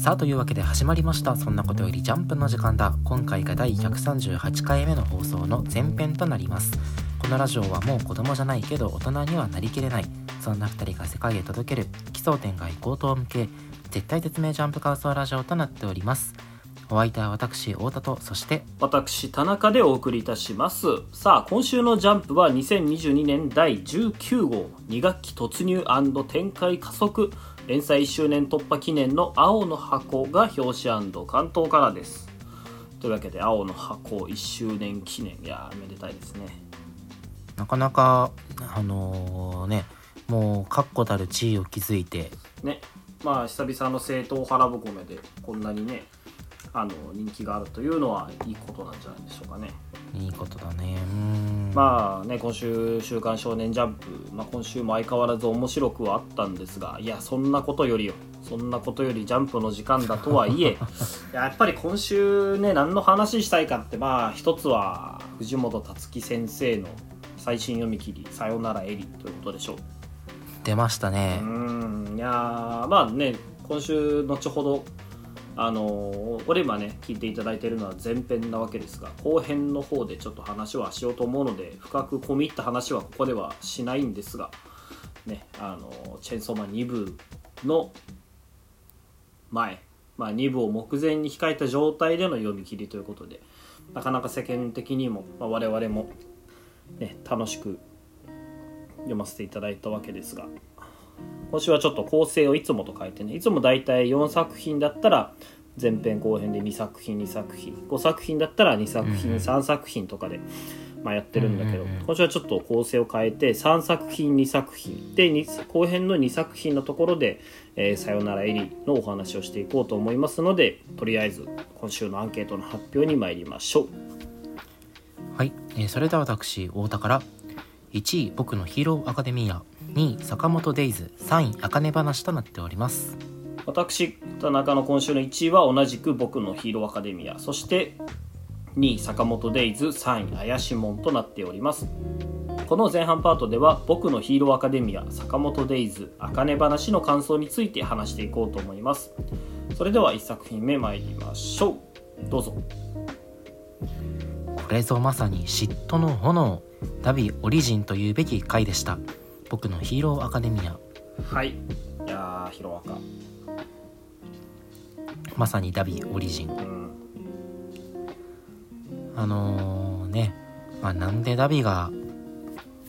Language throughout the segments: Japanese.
さあというわけで始まりました。そんなことよりジャンプの時間だ。今回が第138回目の放送の前編となります。このラジオはもう子供じゃないけど大人にはなりきれない。そんな2人が世界へ届ける。奇想天外高等向け絶対絶命ジャンプ感想ラジオとなっております。お相手は私太田とそして私田中でお送りいたします。さあ今週のジャンプは2022年第19号。2学期突入展開加速。連載1周年突破記念の青の箱が表紙関東からです。というわけで青の箱1周年記念。いやめでたいですね。なかなかあのー、ねもう確固たる地位を築いて。ね。まあ久々の正統腹ぼこめでこんなにねあの人気があるというのはいいことなんじゃないでしょうかね。いいことだね。まあね今週「週刊少年ジャンプ」まあ、今週も相変わらず面白くはあったんですがいやそんなことよりよ。そんなことよりジャンプの時間だとはいえ やっぱり今週ね何の話したいかってまあ一つは藤本つ樹先生の最新読み切り「さよならエリ」ということでしょう。出ましたね。うん。いやまあね今週後ほどあのこれ今ね聞いていただいているのは前編なわけですが後編の方でちょっと話はしようと思うので深く込み入った話はここではしないんですが、ね、あのチェンソーマン2部の前、まあ、2部を目前に控えた状態での読み切りということでなかなか世間的にも、まあ、我々も、ね、楽しく読ませていただいたわけですが今週はちょっと構成をいつもと変えてねいつもだいたい4作品だったら前編後編で2作品2作品5作品だったら2作品、3作品とかで、まあ、やってるんだけど、今週はちょっと構成を変えて3作品2作品。で後編の2作品のところで「えー、さよならエリ」のお話をしていこうと思いますのでとりあえず今週のアンケートの発表に参りましょう。はい、えー、それでは私太田から1位僕のヒーローアカデミア2位坂本デイズ3位あかね話となっております。私田中の今週の1位は同じく僕のヒーローアカデミア。そして2位坂本デイズ3位怪しもんとなっております。この前半パートでは僕のヒーローアカデミア坂本デイズあかね話の感想について話していこうと思います。それでは1作品目参りましょう。どうぞ。これぞまさに嫉妬の炎。ダビオリジンというべき回でした僕のヒーローアカデミア。はい。いやヒロアカ。まさにダビオリジン、うん、あのー、ね、まあ、なんでダビが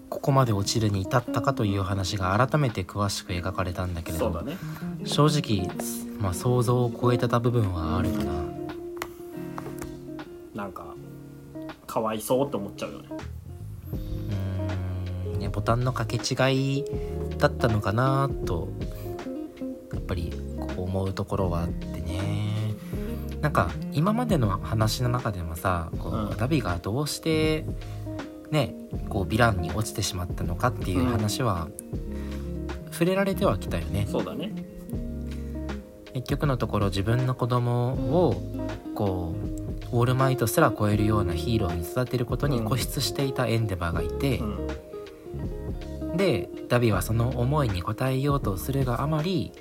ここまで落ちるに至ったかという話が改めて詳しく描かれたんだけれど、ね、正直、まあ、想像を超えてた部分はあるかな。なんかかわいそうって思っちゃうよねボタンの掛け違いだったのかなとやっぱりこう思うところはあってね。なんか今までの話の中でもさこう、ダビがどうしてねこうヴィランに落ちてしまったのかっていう話は、触れられてはきたよね。そうだね。結局のところ自分の子供をこうオールマイトすら超えるようなヒーローに育てることに固執していたエンデバーがいて、うんでダビはその思いに応えようとするがあまり、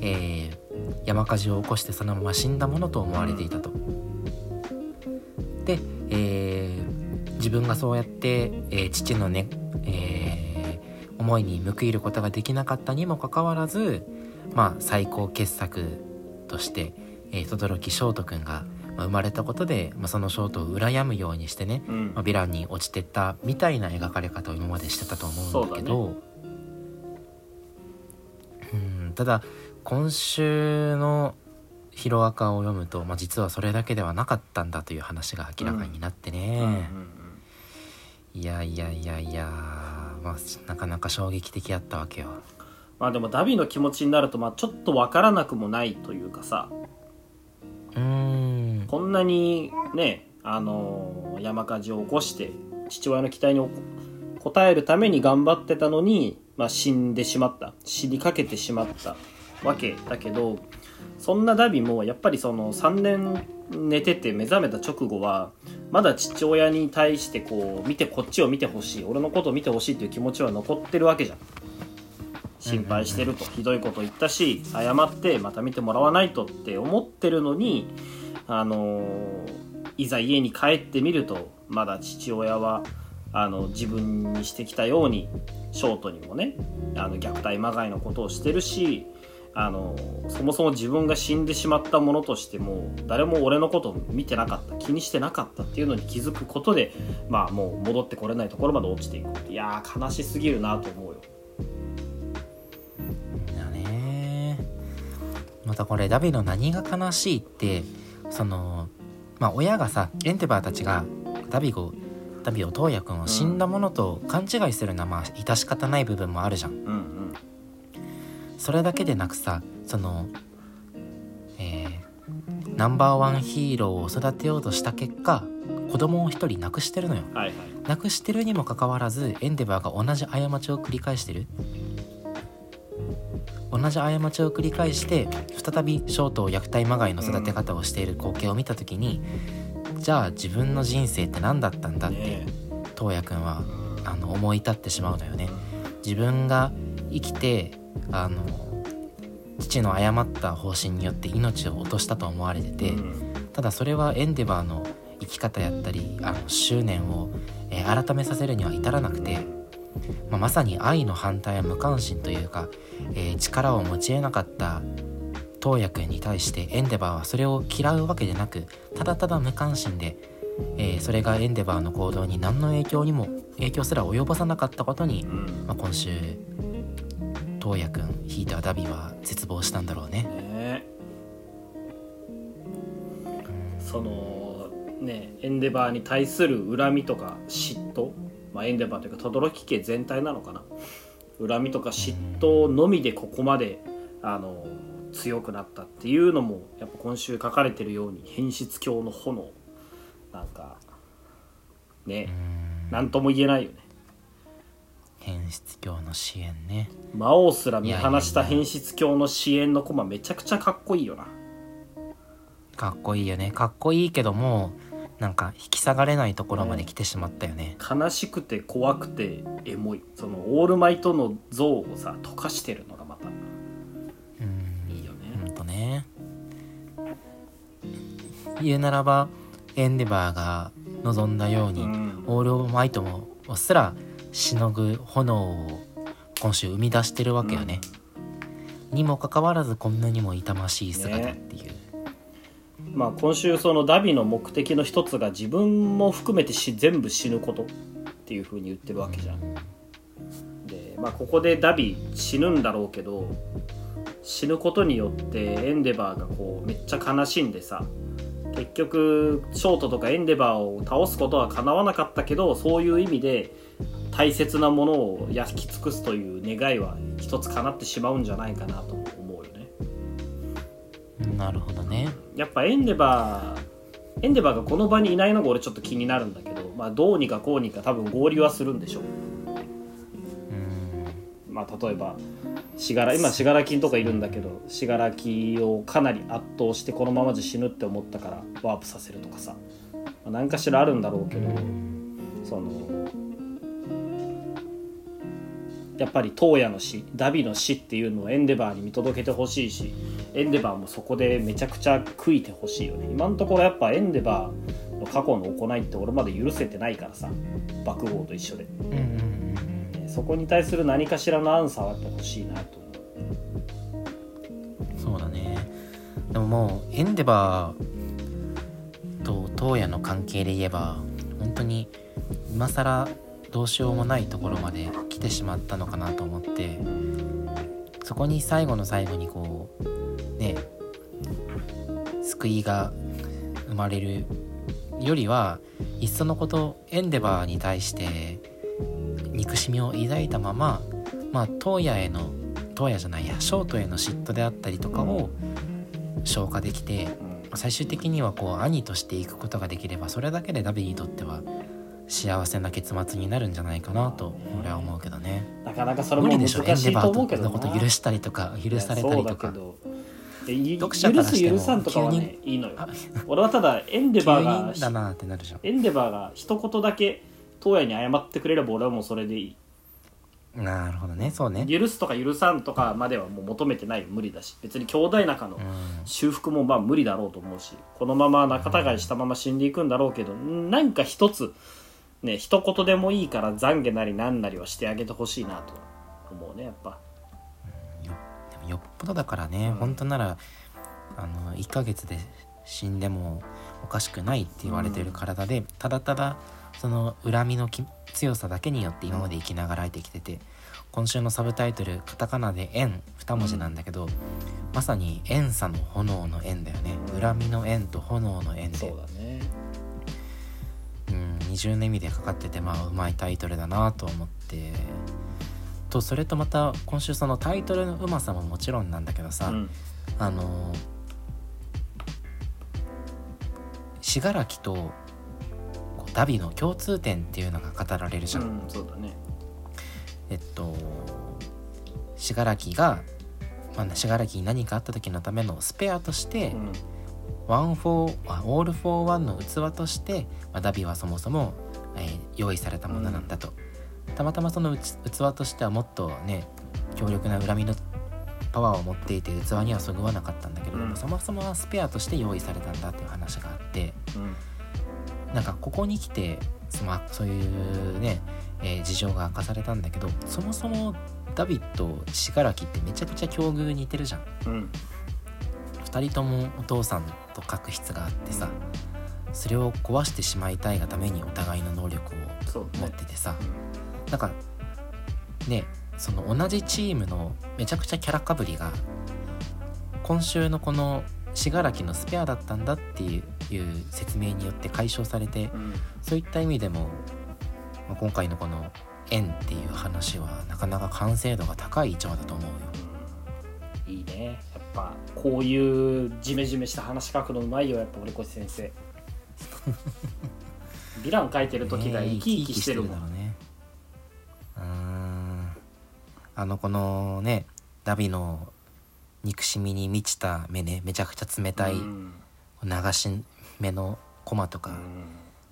えー、山火事を起こしてそのまま死んだものと思われていたと。で、えー、自分がそうやって、えー、父のね、えー、思いに報いることができなかったにもかかわらず、まあ、最高傑作として、えー、轟翔斗くんがまあ、生まれたことで、まあ、そのショートを羨むようにしてね、うん、まあ、ヴィランに落ちてったみたいな描かれ方を今までしてたと思うんだけど、ね、うんただ今週の「ヒロアカ」を読むと、まあ、実はそれだけではなかったんだという話が明らかになってね、いやいやいやいや、まあ、なかなか衝撃的やったわけよ。まあでもダビの気持ちになるとまあちょっと分からなくもないというかさ。うんこんなにねあの山火事を起こして父親の期待に応えるために頑張ってたのに、まあ、死んでしまった。死にかけてしまったわけだけどそんなダビもやっぱりその3年寝てて目覚めた直後はまだ父親に対してこう見てこっちを見てほしい俺のことを見てほしいっていう気持ちは残ってるわけじゃん。心配してるとひどいこと言ったし謝ってまた見てもらわないとって思ってるのにあのいざ家に帰ってみるとまだ父親はあの自分にしてきたようにショートにもねあの虐待まがいのことをしてるしあのそもそも自分が死んでしまったものとしても誰も俺のことを見てなかった気にしてなかったっていうのに気づくことでまあもう戻ってこれないところまで落ちていくいや悲しすぎるなと思うよ。だねまたこれダビの何が悲しいってそのまあ親がさエンテバーたちがダビをダビをトウヤ君を死んだものと勘違いするのはまあ致し方ない部分もあるじゃん。うんうん。それだけでなくさそのえーナンバーワンヒーローを育てようとした結果子供を一人亡くしてるのよ。はいはい。亡くしてるにもかかわらずエンデバーが同じ過ちを繰り返してる同じ過ちを繰り返して再びショートを虐待まがいの育て方をしている光景を見た時に、じゃあ自分の人生って何だったんだってねトウヤくんはあの思い立ってしまうのよね。自分が生きてあの父の誤った方針によって命を落としたと思われてて、うん。ただそれはエンデバーの生き方やったりあの執念を、えー改めさせるには至らなくて、まあ、まさに愛の反対は無関心というか、えー力を持ち得なかったトウヤ君に対してエンデバーはそれを嫌うわけでなくただただ無関心で、えーそれがエンデバーの行動に何の影響にも影響すら及ぼさなかったことに、うん。まあ、今週トウヤ君ひいてはダビは絶望したんだろうね。ね。そのねエンデバーに対する恨みとか嫉妬、まあ、エンデバーというか轟家全体なのかな。恨みとか嫉妬のみでここまであの強くなったっていうのもやっぱ今週書かれてるように変質鏡の炎。なんかね何とも言えないよね。変質鏡の支援ね。魔王すら見放した変質鏡の支援のコマめちゃくちゃかっこいいよな。かっこいいよね。かっこいいけどもなんか引き下がれないところまで来てしまったよね。悲しくて怖くてエモい。そのオールマイトの像をさ溶かしてるのがまた。うん。いいよね。ほんとね。言うならばエンデバーが望んだように、うん。オールマイトもすらしのぐ炎を今週生み出してるわけよね、にもかかわらずこんなにも痛ましい姿っていう、まあ今週そのダビの目的の一つが自分も含めてし全部死ぬことっていう風に言ってるわけじゃん。でまあここでダビ死ぬんだろうけど死ぬことによってエンデバーがこうめっちゃ悲しんでさ結局ショートとかエンデバーを倒すことは叶わなかったけどそういう意味で大切なものを焼き尽くすという願いは一つ叶ってしまうんじゃないかなと。思うなるほどね。やっぱエンデバーエンデバーがこの場にいないのが俺ちょっと気になるんだけど、まあ、どうにかこうにか多分合流はするんでしょう。うん。まあ例えば信楽今信楽金とかいるんだけど信楽をかなり圧倒してこのままじゃ死ぬって思ったからワープさせるとかさ、まあ、何かしらあるんだろうけどそのやっぱり東野の死ダビの死っていうのをエンデバーに見届けてほしいしエンデバーもそこでめちゃくちゃ悔いてほしいよね。今のところやっぱエンデバーの過去の行いって俺まで許せてないからさ。爆豪と一緒で、うんうんうんそこに対する何かしらのアンサーはやっぱ欲しいなと思う。そうだね。でももうエンデバーと東野の関係で言えば本当に今更どうしようもないところまで来てしまったのかなと思ってそこに最後の最後にこうね救いが生まれるよりはいっそのことエンデバーに対して憎しみを抱いたまままあ東野への東野じゃないやショートへの嫉妬であったりとかを消化できて最終的にはこう兄としていくことができればそれだけでダビにとっては幸せな結末になるんじゃないかなと俺は思うけどね。かなかそれ無も難しいバと思うけどな。こと許したりとか許されたりとか。読者か許らしてもす許さんとかはね急いいのよ。あ俺はただエンデ急バーがにだなってなるじゃん。エンデバーが一言だけ東野に謝ってくれれば俺はもうそれでいい。なるほどね。そうね。許すとか許さんとかまではもう求めてないよ。無理だし。別に兄弟仲のうん。修復もまあ無理だろうと思うし。このまま仲違いしたまま死んでいくんだろうけどなんか一つね一言でもいいから懺悔なりなんなりはしてあげてほしいなと。思うねやっぱ。よでもよっぽどだからね、うん。本当ならあの1ヶ月で死んでもおかしくないって言われてる体で、ただただその恨みのき強さだけによって今まで生きながらえてきてて今週のサブタイトルカタカナで「縁」2文字なんだけど、まさに「縁さの炎の縁」だよね、うん恨みの縁と炎の縁で。そうだね。うん、二重の意味でかかっててまあうまいタイトルだなと思って。とそれとまた今週そのタイトルのうまさももちろんなんだけどさ、うん。あの信楽とダビの共通点っていうのが語られるじゃん。うんそうだね。えっと信楽が、まあ、信楽に何かあった時のためのスペアとして、うんワンフォーあオール・フォー・ワンの器として、まあ、荼毘はそもそも、えー用意されたものなんだと、たまたまその器としてはもっとね強力な恨みのパワーを持っていて器にはそぐわなかったんだけれども、うん。そもそもはスペアとして用意されたんだっていう話があって。うん。なんかここに来てそのそういうね、えー事情が明かされたんだけどそもそも荼毘と死柄木ってめちゃくちゃ境遇似てるじゃん。うん2人ともお父さんと確執があってさそれを壊してしまいたいがためにお互いの能力を持っててさ。なんかねその同じチームのめちゃくちゃキャラかぶりが今週のこの信楽のスペアだったんだっていう説明によって解消されてうん。そういった意味でも、まあ今回のこの「縁」っていう話はなかなか完成度が高い一話だと思うよ。いいねぱこういうジメジメした話書くのうまいよやっぱ堀越先生。ヴィラン書いてる時が生き生きしてるもん、だろうね。うーん。あのこのねダビの憎しみに満ちた目ねめちゃくちゃ冷たいうん。流し目のコマとか、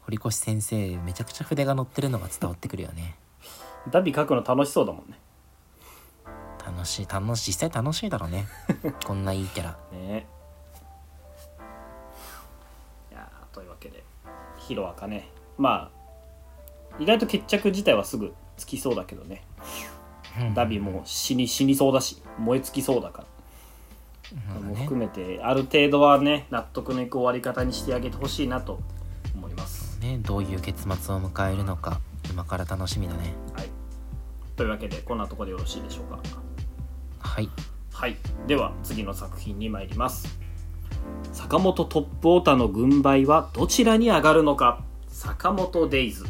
堀越先生めちゃくちゃ筆が乗ってるのが伝わってくるよね。ダビ書くの楽しそうだもんね楽しい楽しい実際楽しいだろうね。こんないいキャラ。ね。いやーというわけでヒロアカね。まあ意外と決着自体はすぐつきそうだけどね。ダビも死に死にそうだし燃え尽きそうだから。も含めてある程度はね納得のいく終わり方にしてあげてほしいなと思います。ねどういう結末を迎えるのか今から楽しみだね。はい、というわけでこんなところでよろしいでしょうか。はい。はい、では次の作品に参ります。坂本トップオタの軍配はどちらに上がるのか？坂本デイズ。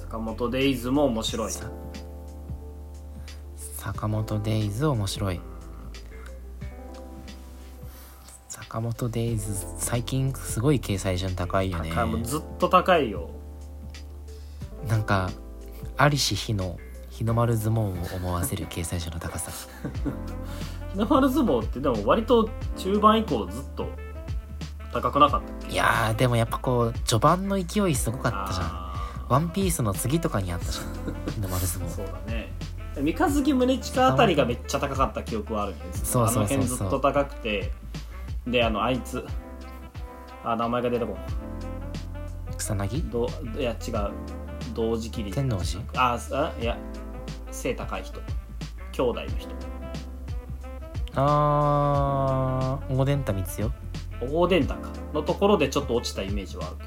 坂本デイズも面白い。さ坂本デイズ面白い。坂本デイズ最近すごい掲載順高いよね。ずっと高いよ。なんか有志日の日の丸相撲を思わせる掲載順の高さ。日の丸相撲ってでも割と中盤以降ずっと高くなかったっけ？いやーでもやっぱこう序盤の勢いすごかったじゃん。あワンピースの次とかにあったじゃん 日の丸相ー撲。そうだね。三日月宗近あたりがめっちゃ高かった記憶はあるんです。そうそうそうそう。あの辺ずっと高くて。であのあいつ。あ名前が出てこん。草薙？どいや違う。同時期に天王寺？ああいや背高い人兄弟の人。あー大伝太光代大伝高のところでちょっと落ちたイメージはあるけ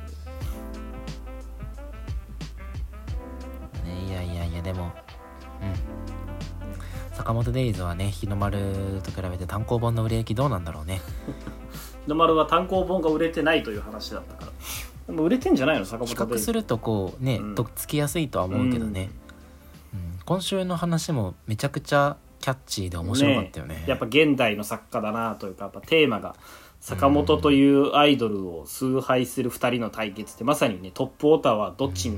ど。ねいやいやいやでもうん。坂本デイズはね日の丸と比べて単行本の売れ行きどうなんだろうね。日の丸は単行本が売れてないという話だったから。でも売れてんじゃないの？坂比本デイズ。較するとこうね、うん。とっつきやすいとは思うけどね、うん今週の話もめちゃくちゃキャッチーで面白かったよね。やっぱ現代の作家だなというかやっぱテーマが坂本というアイドルを崇拝する2人の対決ってまさにねトップオタはどっち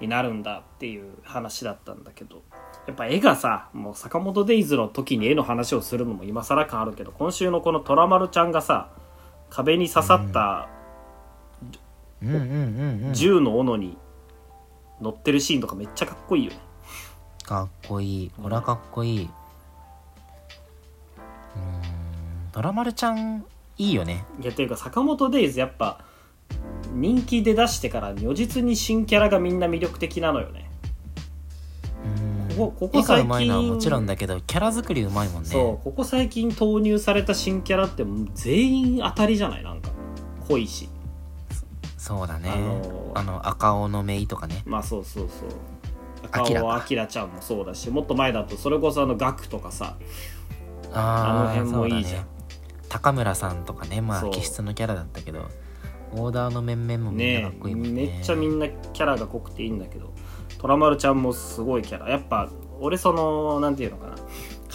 になるんだっていう話だったんだけどやっぱ絵がさもう坂本デイズの時に絵の話をするのも今更感あるけど今週のこの虎丸ちゃんがさ壁に刺さった銃の斧に乗ってるシーンとかめっちゃかっこいいよねかっこいいこれはかっこいい、うーんドラマルちゃんいいよね。いやっていうか坂本デイズやっぱ人気で出してから如実に新キャラがみんな魅力的なのよね。うんここここ絵が最近うまいのはもちろんだけどキャラ作りうまいもんね。そうここ最近投入された新キャラって全員当たりじゃない？なんか濃い。しそうだね。あのーあの赤尾のメイとかね。まあそうそうそうアキラか。赤尾明ちゃんもそうだしもっと前だとそれこそあのガクとかさあの辺もいいじゃん。ね。高村さんとかねまあ気質のキャラだったけどオーダーの面々もみんなかねっこいいもんね。めっちゃみんなキャラが濃くていいんだけどトラマルちゃんもすごいキャラ。やっぱ俺そのなんていうのかな。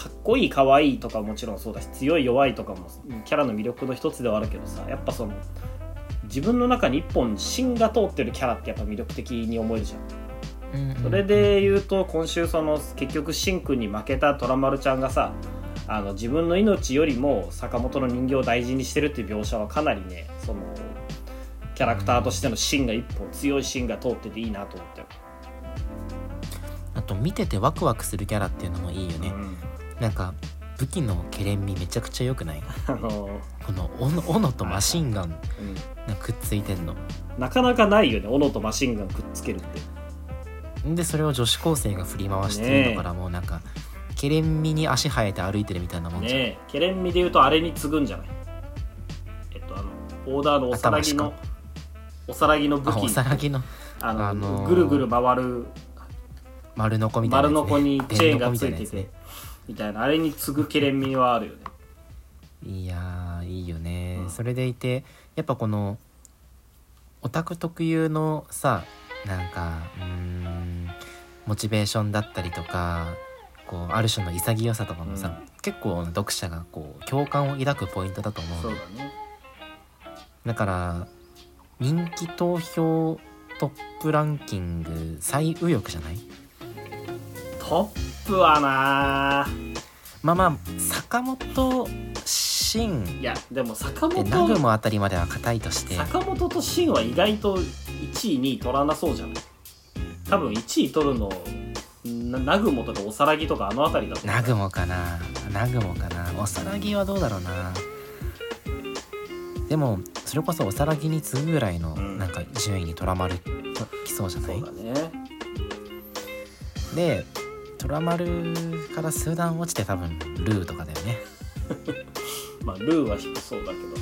かっこいい可愛いとかもちろんそうだし強い弱いとかもキャラの魅力の一つではあるけどさやっぱその自分の中に一本芯が通ってるキャラってやっぱ魅力的に思えるじゃんうんうんそれで言うと今週その結局シンくんに負けたトラマルちゃんがさあの自分の命よりも坂本の人形を大事にしてるっていう描写はかなりねそのキャラクターとしての芯が一本強い芯が通ってていいなと思ったよ、あと見ててワクワクするキャラっていうのもいいよね、うん。なんか武器のケレン味めちゃくちゃ良くない？あのこの斧斧とマシンガンうんがくっついてんの。なかなかないよね斧とマシンガンくっつけるってでそれを女子高生が振り回してるのからもうなんかケレン味に足生えて歩いてるみたいなもんじゃん、ねえケレン味で言うとあれに次ぐんじゃない？えっとあのオーダーのおさらぎの頭おさらぎの武あお器さらぎの？あの、あのーぐるぐる回る丸ノコみたいな丸の子にチェーンがついててコみたいなあれに次ぐケレン味はあるよね。いやーいいよね、うん。それでいてやっぱこのオタク特有のさなんかうーんモチベーションだったりとかこうある種の潔さとかもさ、うん。結構読者がこう共感を抱くポイントだと思うのそうだね。だから人気投票トップランキング最右翼じゃない？トップはなまあまあ坂本真いやでも坂本。モあたりまでは硬いとして。坂本とシンは意外と1位2位取らなそうじゃない多分1位取るのなナグモとかおさらぎとかあの辺りだと思う。ナグモかな。ナグモかな。おさらぎはどうだろうな。でもそれこそおさらぎに次ぐぐらいのうん。なんか順位にとらまるきそうじゃない、そうだね。でトラマルから数段落ちて多分ルーとかだよね。まあルーは低そうだけど。い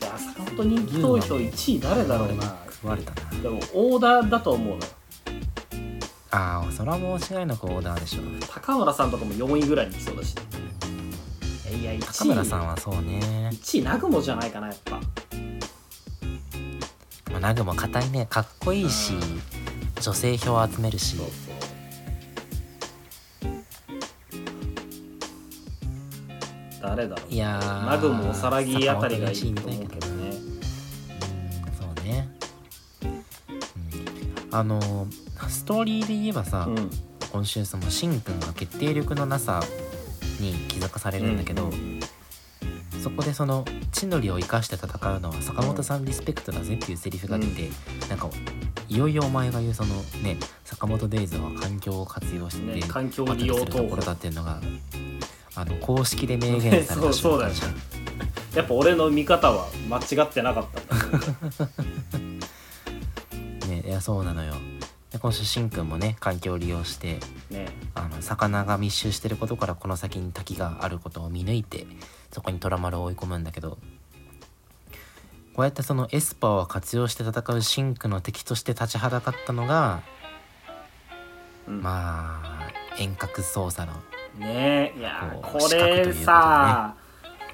や坂本人気投票1位誰だろうな食われたな。でもオーダーだと思うの。よああそれはもう違いなくオーダーでしょ高村さんとかも4位ぐらいに来そうだし。いや1位。高村さんはそうね、1位ナグモじゃないかなやっぱ。まあ、ナグモ硬いね。かっこいいしうん。女性票を集めるし。そうそう誰だろう。いやーナグモおさらぎあたりがいいと坂本の1位思うけどね。うんそうね、うん、あのストーリーで言えばさ、うん。今週そのシンくんが決定力のなさに気づかされるんだけど、うんそこでその地の利を生かして戦うのは坂本さんリスペクトだぜっていうセリフが出て、なんかいよいよお前が言うそのね坂本デイズは環境を活用して、ね環境利用ところだっていうのがあの公式で明言された そうそやっぱ俺の見方は間違ってなかった。ん だやそうなのよ。で今週しんくんもね環境を利用してね。あの魚が密集してることからこの先に滝があることを見抜いてそこにトラマルを追い込むんだけどこうやってそのエスパーを活用して戦うシンクの敵として立ちはだかったのがうん。まあ遠隔操作のね。えいやこれでね。さ、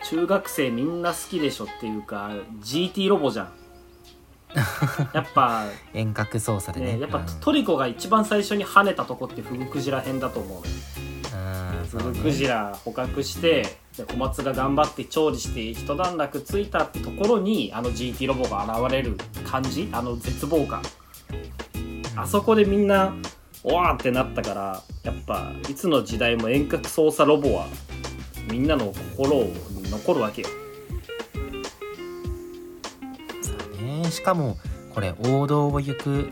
中学生みんな好きでしょっていうか GT ロボじゃん やっぱ遠隔操作でね。ねやっぱうん。トリコが一番最初に跳ねたとこってフグクジラ編だと思う。フグクジラ捕獲してで小松が頑張って調理して一段落ついたってところにあの GT ロボが現れる感じ？あの絶望感。あそこでみんなおわーってなったからやっぱいつの時代も遠隔操作ロボはみんなの心を残るわけよしかもこれ王道を行く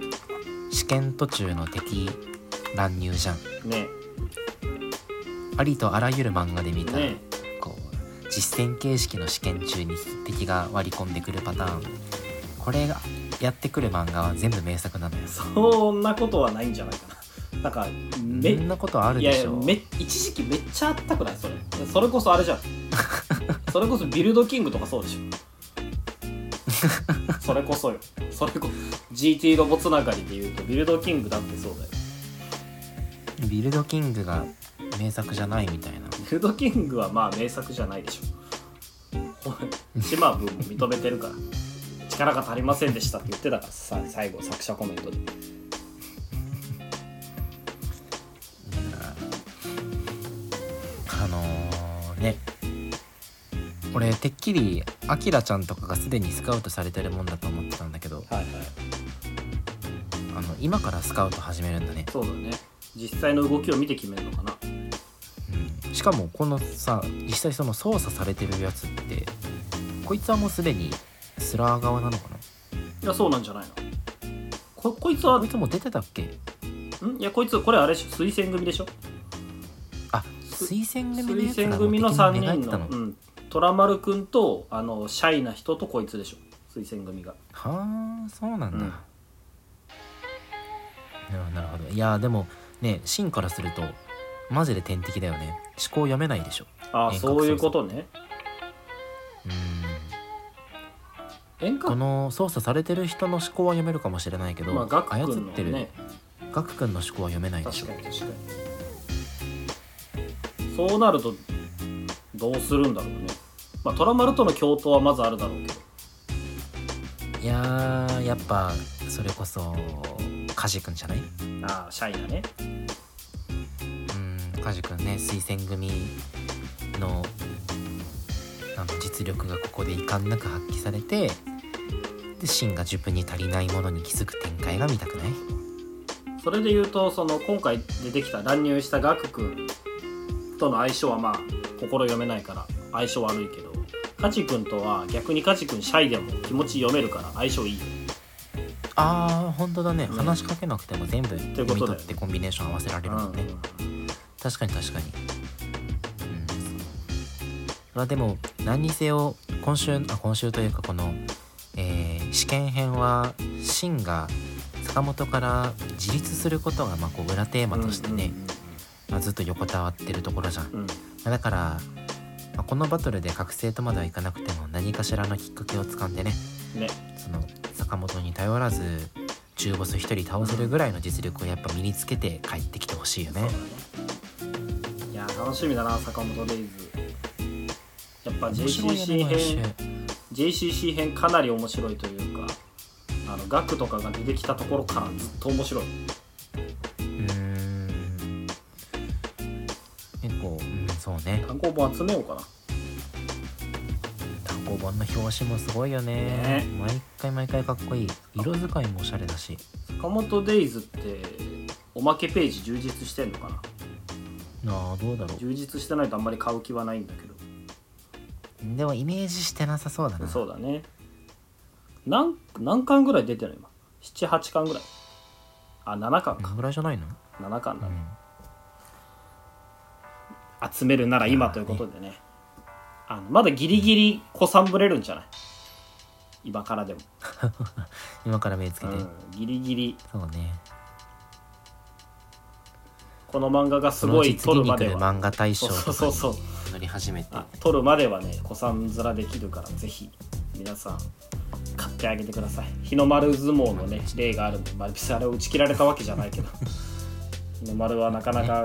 試験途中の敵乱入じゃん。ね。ありとあらゆる漫画で見た、ね。こう実戦形式の試験中に敵が割り込んでくるパターン。これがやってくる漫画は全部名作なのよ。そんなことはないんじゃないかな。なんかめそんなことあるでしょ。いやめ一時期めっちゃあったくない？それ。それこそあれじゃん。それこそビルドキングとかそうでしょ それこそよ。それこそ。GT ロボつながりで言うとビルドキングだってそうだよ。ビルドキングが名作じゃないみたいな。ビルドキングはまあ名作じゃないでしょ。島分も認めてるから。力が足りませんでしたって言ってたからさ最後作者コメントで俺てっきりアキラちゃんとかがすでにスカウトされてるもんだと思ってたんだけどはいはい。あの今からスカウト始めるんだね、そうだね。実際の動きを見て決めるのかな。うん、しかもこのさ実際その操作されてるやつってこいつはもうすでにスラー側なのかな？いやそうなんじゃないの。ここいつはこいつもう出てたっけ？ん？いやこいつこれあれでしょ。推薦組でしょ。あ推薦組のやつ推が薦組の3もう敵に寝返人のったの？うん、虎丸くんとあのシャイな人とこいつでしょ。推薦組が。はあそうなんだ、うん。なるほどいやでもねシンからするとマジで天敵だよね。思考読めないでしょ。ああそういうことね。うん。遠隔？この操作されてる人の思考は読めるかもしれないけど、まあガク操君のってるねガク君の思考は読めないでしょ。確かに確かに。そうなるとどうするんだろうねまあ虎丸との共闘はまずあるだろうけど。いやーやっぱそれこそカジ君じゃない？ああシャイなね。うんカジ君ね推薦組のあの実力がここで遺憾なく発揮されてでシンが自分に足りないものに気づく展開が見たくない？それで言うとその今回出てきた乱入したガク君との相性はまあ心読めないから相性悪いけどカジ君とは逆にカジ君シャイでも気持ち読めるから相性いい。よあー本当だね。ね話しかけなくても全部て読み取ってコンビネーション合わせられるもんね、うん確かに確かに。うん。まあでも何にせよ今週あ今週というかこの、えー試験編はシンが坂本から自立することがまあこう裏テーマとしてね、まあ、ずっと横たわってるところじゃん、まうん。うんあだから、まあこのバトルで覚醒とまではいかなくても何かしらのきっかけをつかんでね。うんね。その坂本に頼らず中ボス一人倒せるぐらいの実力をやっぱ身につけて帰ってきてほしいよね。いや楽しみだな坂本デイズ。やっぱ JCC 編 JCC 編かなり面白いというかあのガクとかが出てきたところからずっと面白い。うーん。結構うんそうね。単行本集めようかな。単行本の表紙もすごいよね。ね毎回毎回かっこいい。色使いもおしゃれだし。坂本デイズっておまけページ充実してんのかな？ああどうだろ充実してないとあんまり買う気はないんだけど。うでもイメージしてなさそうだな。そうだね。何何巻ぐらい出てるの今？78巻ぐらい。あ7巻か。こんぐらいじゃないの？7巻だね、うん。集めるなら今ということでねあのまだギリギリ子さんぶれるんじゃない？今からでも、今から目つけて、うん、ギリギリ。そうね。この漫画がすごい撮るるまでは。漫画大賞そうそうそうに乗り始めて。あ撮るまではね子さん面できるからぜひ皆さん買ってあげてください。日の丸相撲のね例があるんで、まあ、別にあれを打ち切られたわけじゃないけど。日の丸はなかなか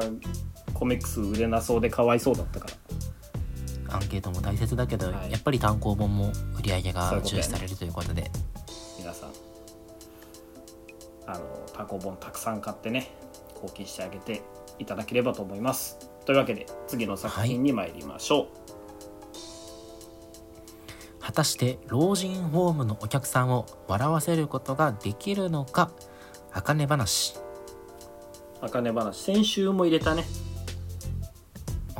コミックス売れなそうでかわいそうだったからアンケートも大切だけど、はい。やっぱり単行本も売り上げが重視されるということで。皆さんあの単行本たくさん買ってね貢献してあげていただければと思います。というわけで次の作品に参りましょう、果たして老人ホームのお客さんを笑わせることができるのか。茜話。あかね話先週も入れたね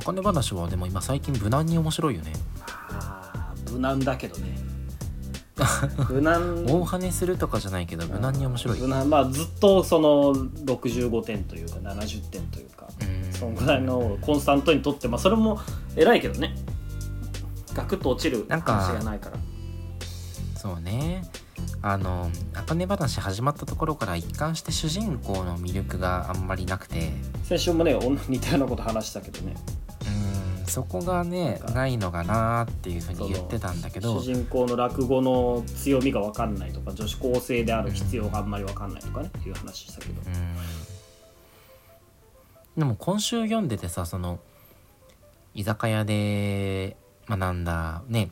茜話はでも今最近無難に面白いよねあー無難だけどね無難大跳ねするとかじゃないけど無難に面白い無難まあずっとその65点というか70点というかうんそのぐらいのコンスタントにとってまあそれも偉いけどねガクッと落ちるなんか話がないからそうねあの茜話始まったところから一貫して主人公の魅力があんまりなくて先週もねお似たようなこと話したけどねそこがねないのかなっていうふうに言ってたんだけど。主人公の落語の強みが分かんないとか女子高生である必要があんまり分かんないとかねいう話したけど。うん。でも今週読んでてさその居酒屋で学んだね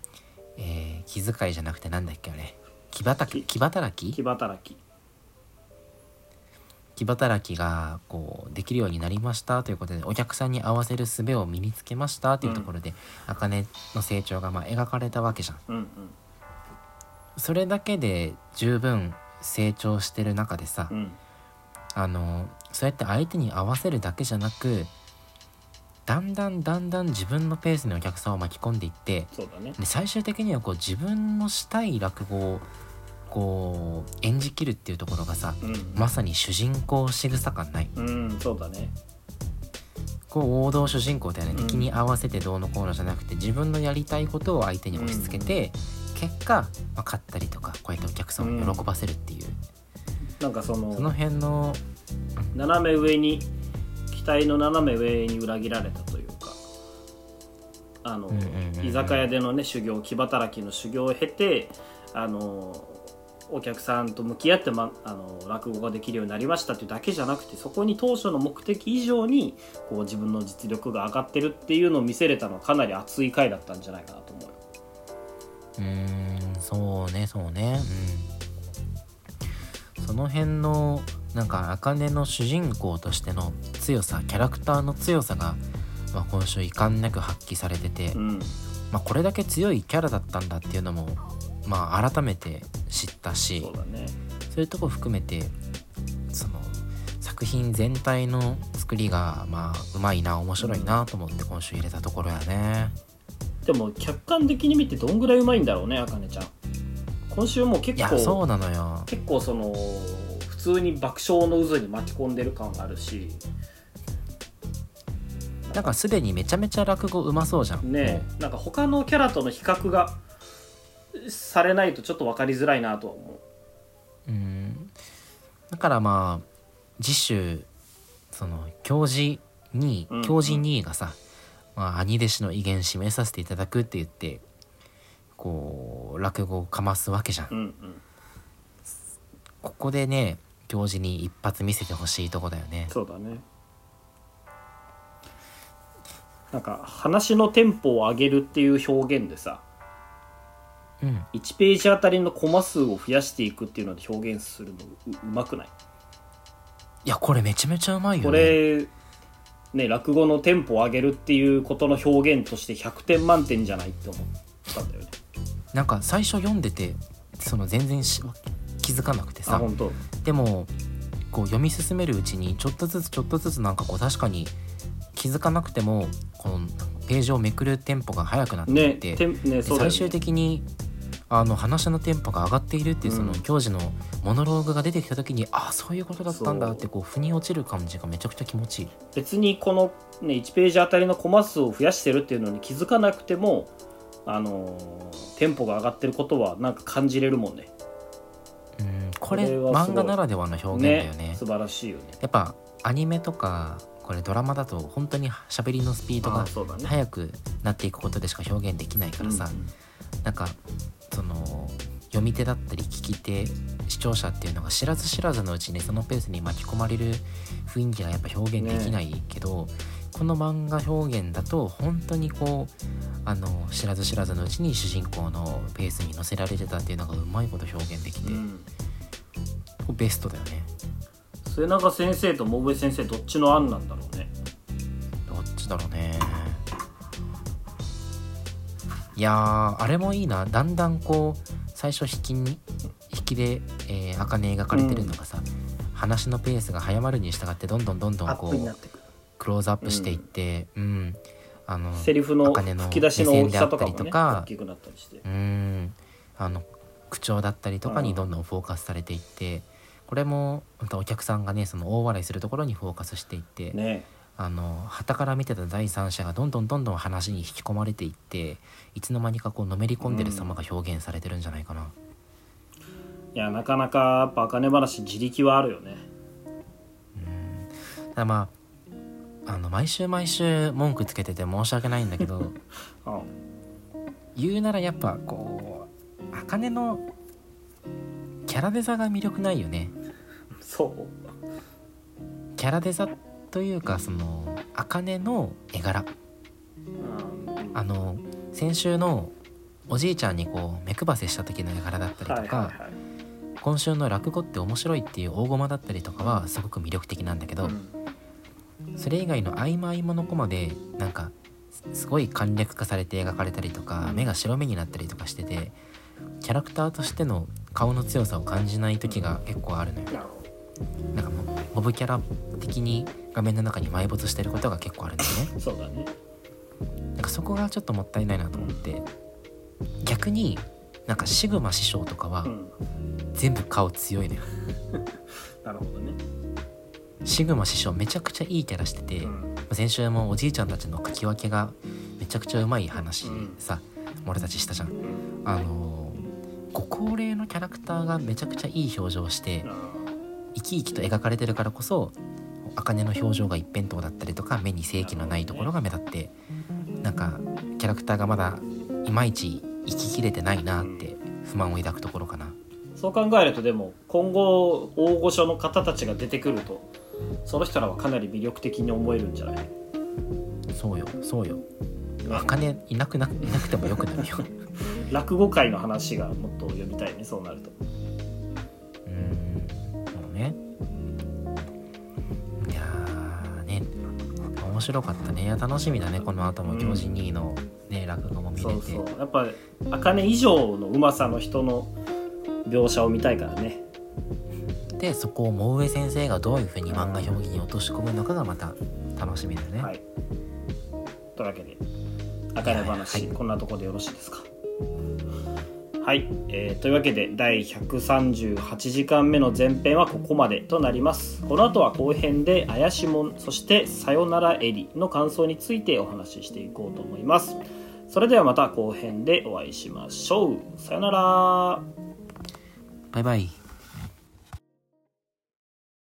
えー気遣いじゃなくてなんだっけあれ。気働き気働き？気働き気働きがこうできるようになりましたということでお客さんに合わせる術を身につけましたというところで、茜の成長がまあ描かれたわけじゃん。うんうん。それだけで十分成長してる中でさ、うん。あのそうやって相手に合わせるだけじゃなくだんだんだんだん自分のペースにお客さんを巻き込んでいってね。で最終的にはこう自分のしたい落語をこう演じきるっていうところがさうん。まさに主人公仕草感ない。うんそうだね。こう王道主人公だよね、うん。敵に合わせてどうのこうのじゃなくて自分のやりたいことを相手に押し付けて、結果、まあ、勝ったりとかこうやってお客さんを喜ばせるっていう、なんかそのその辺の斜め上に期待の斜め上に裏切られたというかあの、うんうんうんうん。居酒屋でのね修行気働きの修行を経てあのお客さんと向き合って、ま、あの落語ができるようになりましたっていうだけじゃなくてそこに当初の目的以上にこう自分の実力が上がってるっていうのを見せれたのはかなり熱い回だったんじゃないかなと思う。よ。うーんそうねそうね。うん。その辺のなんか茜の主人公としての強さキャラクターの強さが、まあ、今週遺憾なく発揮されてて、うん。まあ、これだけ強いキャラだったんだっていうのも、まあ、改めて知ったしそうだねそういうとこ含めてその作品全体の作りがまあうまいな面白いなと思って今週入れたところやね。でも客観的に見てどんぐらいうまいんだろうねあかねちゃん今週もい結構やそうなのよ。結構その普通に爆笑の渦に巻き込んでる感があるしなんかすでにめちゃめちゃ落語うまそうじゃん。ねなんか他のキャラとの比較がされないとちょっと分かりづらいなとは思う。ん。だからまあ次週その教授にうん教授2位がさ、まあ、兄弟子の威厳示させていただくって言ってこう落語をかますわけじゃん。う、うんうん、ここでね教授に一発見せてほしいとこだよね。そうだね。なんか話のテンポを上げるっていう表現でさうん、1ページあたりのコマ数を増やしていくっていうので表現するのううまくない？いやこれめちゃめちゃうまいよこね。れね落語のテンポを上げるっていうことの表現として100点満点じゃないって思ったんだよね。なんか最初読んでてその全然し気づかなくてさ。あ本当？でもこう読み進めるうちにちょっとずつちょっとずつなんかこう確かに気づかなくてもこのページをめくるテンポが速くなっていねって、てんねそうだよね最終的にあの話のテンポが上がっているっていうそのうん。教授のモノローグが出てきた時に、ああそういうことだったんだってこう腑に落ちる感じがめちゃくちゃ気持ちいい。別にこの、ね、1ページあたりのコマ数を増やしてるっていうのに気づかなくてもあのーテンポが上がってることはなんか感じれるもんね。うんこれ漫画ならではの表現だよね。素晴らしいよね。やっぱアニメとかこれドラマだと本当に喋りのスピードが速くなっていくことでしか表現できないからさ、うんなんかその読み手だったり聞き手視聴者っていうのが知らず知らずのうちにそのペースに巻き込まれる雰囲気がやっぱ表現できないけど、この漫画表現だと本当にこうあの知らず知らずのうちに主人公のペースに乗せられてたっていうのがうまいこと表現できて、うん。ベストだよね。末永先生と桃部先生どっちの案なんだろうね。どっちだろうねいやーあれもいいな。だんだんこう最初引きに引きで、えー、茜描かれてるのがさ、話のペースが早まるに従ってどんどんどんどんこうクローズアップしていってうん、あのセリフの吹き出しの大きさとかもね目線であったりとか大きくなったりして。うん。あの口調だったりとかにどんどんフォーカスされていってこれもまたお客さんがねその大笑いするところにフォーカスしていって、ねあの旗から見てた第三者がどんどんどんどん話に引き込まれていっていつの間にかこうのめり込んでる様が表現されてるんじゃないかな。いやなかなかやっぱ茜話自力はあるよね。ただまああの毎週毎週文句つけてて申し訳ないんだけど うん。言うならやっぱこう茜のキャラデザが魅力ないよね。そう。キャラデザというかその茜の絵柄。うんあの先週のおじいちゃんにこう目配せした時の絵柄だったりとか、はいはいはい今週の落語って面白いっていう大駒だったりとかはすごく魅力的なんだけど、うんそれ以外の合間合間のコマでなんかすすごい簡略化されて描かれたりとか目が白目になったりとかしててキャラクターとしての顔の強さを感じない時が結構あるのよモブキャラ的に画面の中に埋没してることが結構あるんだよね。ど そうだね。なんかそこがちょっともったいないなと思って。逆になんかシグマ師匠とかはうん。全部顔強いのよ。なるほどね。シグマ師匠めちゃくちゃいいキャラしてて、うん。先週もおじいちゃんたちの書き分けがめちゃくちゃうまい話うん。さ、俺たちしたじゃん。うん。あのーご高齢のキャラクターがめちゃくちゃいい表情をして生き生きと描かれてるからこそ茜の表情が一辺倒だったりとか目に正気のないところが目立ってなんかキャラクターがまだいまいち生ききれてないなって不満を抱くところかな。そう考えるとでも今後大御所の方たちが出てくるとその人らはかなり魅力的に思えるんじゃない？そうよそうよ。茜いなくないなくてもよくなるよ。落語界の話がもっと読みたいねそうなると白かったね。いや楽しみだね。この後も行事2位のね、落語も見れて。そうそう。やっぱ茜以上のうまさの人の描写を見たいからね。でそこを桃上先生がどういうふうに漫画表現に落とし込むのかがまた楽しみだよね、はい。というわけで茜話、はい。こんなところでよろしいですか？はい、えーというわけで第138時間目の前編はここまでとなります。この後は後編で怪しもんそしてさよならエリの感想についてお話ししていこうと思います。それではまた後編でお会いしましょう。さよなら。バイバイ。